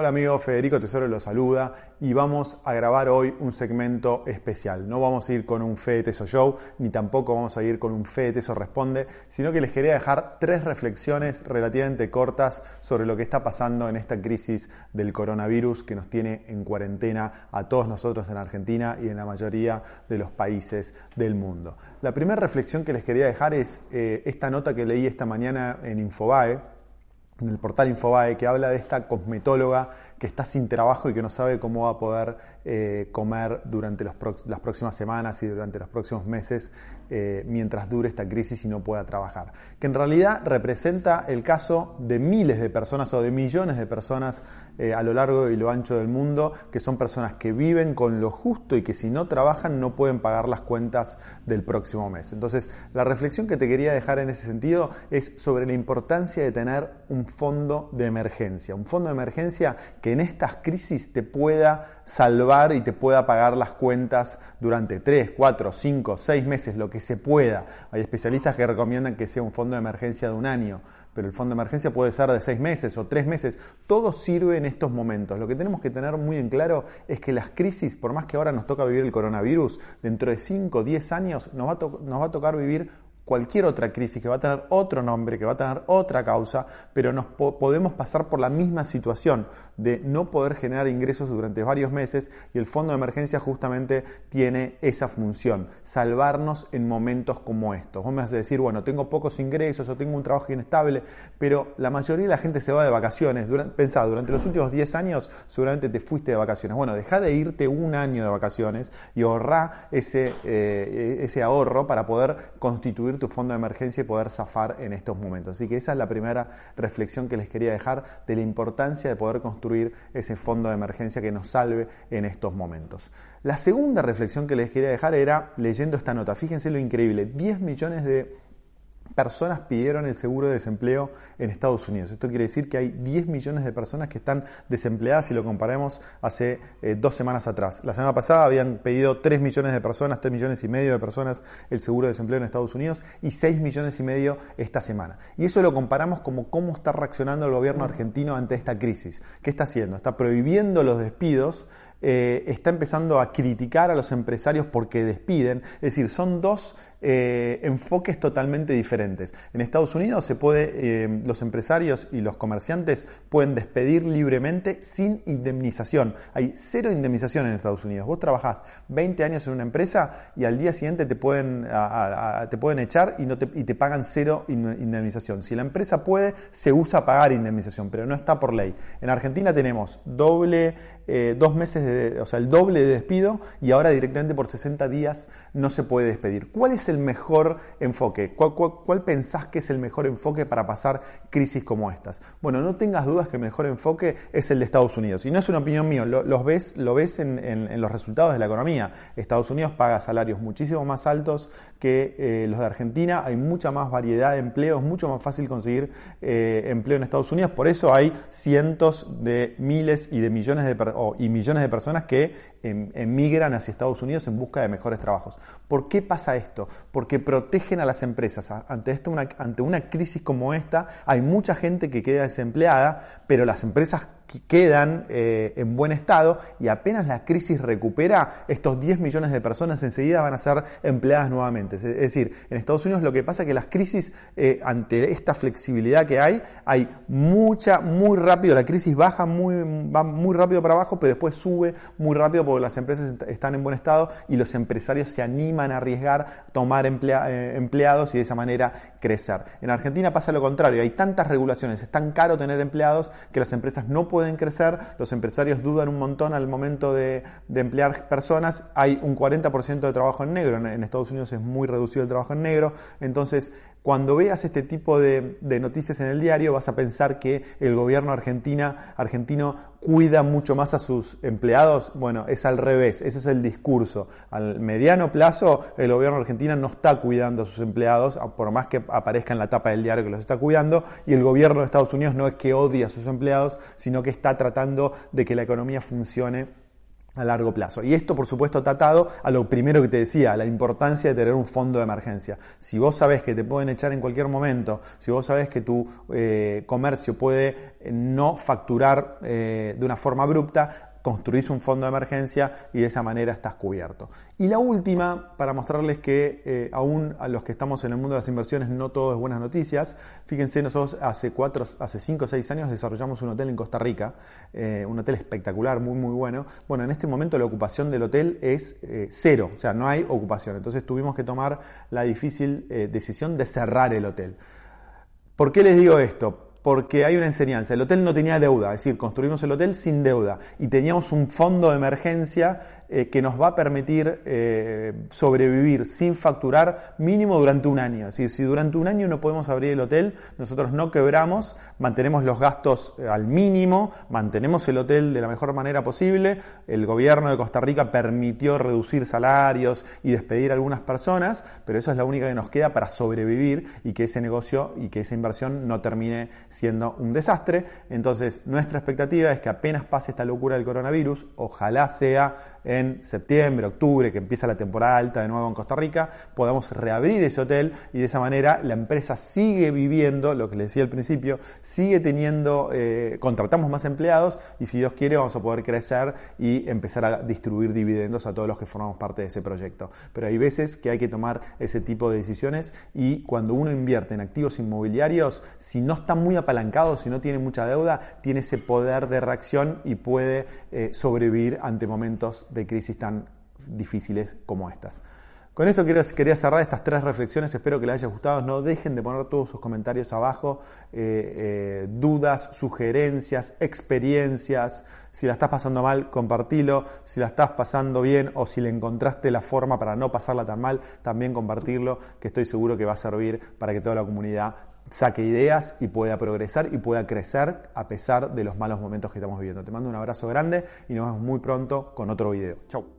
Hola amigo, Federico Tesoro lo saluda y vamos a grabar hoy un segmento especial. No vamos a ir con un Fede Teso Show, ni tampoco vamos a ir con un Fede Teso Responde, sino que les quería dejar tres reflexiones relativamente cortas sobre lo que está pasando en esta crisis del coronavirus que nos tiene en cuarentena a todos nosotros en Argentina y en la mayoría de los países del mundo. La primera reflexión que les quería dejar es eh, esta nota que leí esta mañana en Infobae en el portal Infobae que habla de esta cosmetóloga que está sin trabajo y que no sabe cómo va a poder eh, comer durante las próximas semanas y durante los próximos meses eh, mientras dure esta crisis y no pueda trabajar. Que en realidad representa el caso de miles de personas o de millones de personas eh, a lo largo y lo ancho del mundo, que son personas que viven con lo justo y que si no trabajan no pueden pagar las cuentas del próximo mes. Entonces, la reflexión que te quería dejar en ese sentido es sobre la importancia de tener un fondo de emergencia, un fondo de emergencia que en estas crisis te pueda salvar y te pueda pagar las cuentas durante 3, 4, 5, 6 meses, lo que se pueda. Hay especialistas que recomiendan que sea un fondo de emergencia de un año, pero el fondo de emergencia puede ser de 6 meses o 3 meses. Todo sirve en estos momentos. Lo que tenemos que tener muy en claro es que las crisis, por más que ahora nos toca vivir el coronavirus, dentro de 5, 10 años nos va nos va a tocar vivir cualquier otra crisis que va a tener otro nombre, que va a tener otra causa, pero nos podemos pasar por la misma situación de no poder generar ingresos durante varios meses y el fondo de emergencia justamente tiene esa función, salvarnos en momentos como estos. Vos me vas a decir, bueno, tengo pocos ingresos o tengo un trabajo inestable, pero la mayoría de la gente se va de vacaciones. Durante, pensá, durante los últimos 10 años seguramente te fuiste de vacaciones. Bueno, deja de irte un año de vacaciones y ahorrá ese, eh, ese ahorro para poder constituir tu fondo de emergencia y poder zafar en estos momentos. Así que esa es la primera reflexión que les quería dejar de la importancia de poder construir ese fondo de emergencia que nos salve en estos momentos. La segunda reflexión que les quería dejar era leyendo esta nota. Fíjense lo increíble, 10 millones de personas pidieron el seguro de desempleo en Estados Unidos. Esto quiere decir que hay 10 millones de personas que están desempleadas si lo comparamos hace eh, dos semanas atrás. La semana pasada habían pedido 3 millones de personas, 3 millones y medio de personas el seguro de desempleo en Estados Unidos y 6 millones y medio esta semana. Y eso lo comparamos como cómo está reaccionando el gobierno argentino ante esta crisis. ¿Qué está haciendo? Está prohibiendo los despidos eh, está empezando a criticar a los empresarios porque despiden. Es decir, son dos eh, enfoques totalmente diferentes. En Estados Unidos se puede, eh, los empresarios y los comerciantes pueden despedir libremente sin indemnización. Hay cero indemnización en Estados Unidos. Vos trabajás 20 años en una empresa y al día siguiente te pueden, te pueden echar y, no te, y te pagan cero indemnización. Si la empresa puede, se usa pagar indemnización, pero no está por ley. En Argentina tenemos doble, eh, dos meses, de, o sea, el doble de despido y ahora directamente por 60 días no se puede despedir. ¿Cuál es el mejor enfoque? ¿Cuál, pensás que es el mejor enfoque para pasar crisis como estas? Bueno, no tengas dudas que el mejor enfoque es el de Estados Unidos. Y no es una opinión mía, lo, ves, lo ves en, los resultados de la economía. Estados Unidos paga salarios muchísimo más altos que eh, los de Argentina, hay mucha más variedad de empleos, mucho más fácil conseguir eh, empleo en Estados Unidos, por eso hay cientos de miles y de millones de, y millones de personas que em, emigran hacia Estados Unidos en busca de mejores trabajos. ¿Por qué pasa esto? Porque protegen a las empresas. Ante, esto, una, ante una crisis como esta, hay mucha gente que queda desempleada, pero las empresas quedan eh, en buen estado y apenas la crisis recupera, estos 10 millones de personas enseguida van a ser empleadas nuevamente. Es decir, en Estados Unidos lo que pasa es que las crisis, eh, ante esta flexibilidad que hay, hay mucha, muy rápido, la crisis baja muy, va muy rápido para abajo, pero después sube muy rápido porque las empresas están en buen estado y los empresarios se animan a arriesgar, tomar eh, empleados y de esa manera crecer. En Argentina pasa lo contrario, hay tantas regulaciones, es tan caro tener empleados que las empresas no pueden pueden crecer, los empresarios dudan un montón al momento de, emplear personas, hay un 40% de trabajo en negro, en, Estados Unidos es muy reducido el trabajo en negro, entonces cuando veas este tipo de, noticias en el diario vas a pensar que el gobierno argentina, argentino cuida mucho más a sus empleados. Bueno, es al revés, ese es el discurso. Al mediano plazo el gobierno argentino no está cuidando a sus empleados, por más que aparezca en la tapa del diario que los está cuidando, y el gobierno de Estados Unidos no es que odie a sus empleados, sino que está tratando de que la economía funcione a largo plazo. Y esto, por supuesto, está a lo primero que te decía, a la importancia de tener un fondo de emergencia. Si vos sabés que te pueden echar en cualquier momento, si vos sabés que tu eh, comercio puede eh, no facturar eh, de una forma abrupta, construís un fondo de emergencia y de esa manera estás cubierto. Y la última, para mostrarles que eh, aún a los que estamos en el mundo de las inversiones no todo es buenas noticias, fíjense, nosotros hace cuatro, hace cinco o seis años desarrollamos un hotel en Costa Rica, eh, un hotel espectacular, muy muy bueno. Bueno, en este momento la ocupación del hotel es eh, cero, o sea, no hay ocupación. Entonces tuvimos que tomar la difícil decisión de cerrar el hotel. ¿Por qué les digo esto? Porque hay una enseñanza. El hotel no tenía deuda, es decir, construimos el hotel sin deuda y teníamos un fondo de emergencia eh, que nos va a permitir eh, sobrevivir sin facturar mínimo durante un año. Decir, si durante un año no podemos abrir el hotel, nosotros no quebramos, mantenemos los gastos eh, al mínimo, mantenemos el hotel de la mejor manera posible. El gobierno de Costa Rica permitió reducir salarios y despedir a algunas personas, pero eso es la única que nos queda para sobrevivir y que ese negocio y que esa inversión no termine siendo un desastre. Entonces, nuestra expectativa es que apenas pase esta locura del coronavirus, ojalá sea septiembre, octubre, que empieza la temporada alta de nuevo en Costa Rica, podamos reabrir ese hotel y de esa manera la empresa sigue viviendo, lo que le decía al principio, sigue teniendo, eh, contratamos más empleados y si Dios quiere vamos a poder crecer y empezar a distribuir dividendos a todos los que formamos parte de ese proyecto. Pero hay veces que hay que tomar ese tipo de decisiones y cuando uno invierte en activos inmobiliarios, si no está muy apalancado, si no tiene mucha deuda, tiene ese poder de reacción y puede eh, sobrevivir ante momentos de crisis tan difíciles como estas. Con esto quería cerrar estas tres reflexiones, espero que les haya gustado. No dejen de poner todos sus comentarios abajo, eh, eh, dudas, sugerencias, experiencias. Si la estás pasando mal, compartilo. Si la estás pasando bien o si le encontraste la forma para no pasarla tan mal, también compartirlo, que estoy seguro que va a servir para que toda la comunidad saque ideas y pueda progresar y pueda crecer a pesar de los malos momentos que estamos viviendo. Te mando un abrazo grande y nos vemos muy pronto con otro video. Chau.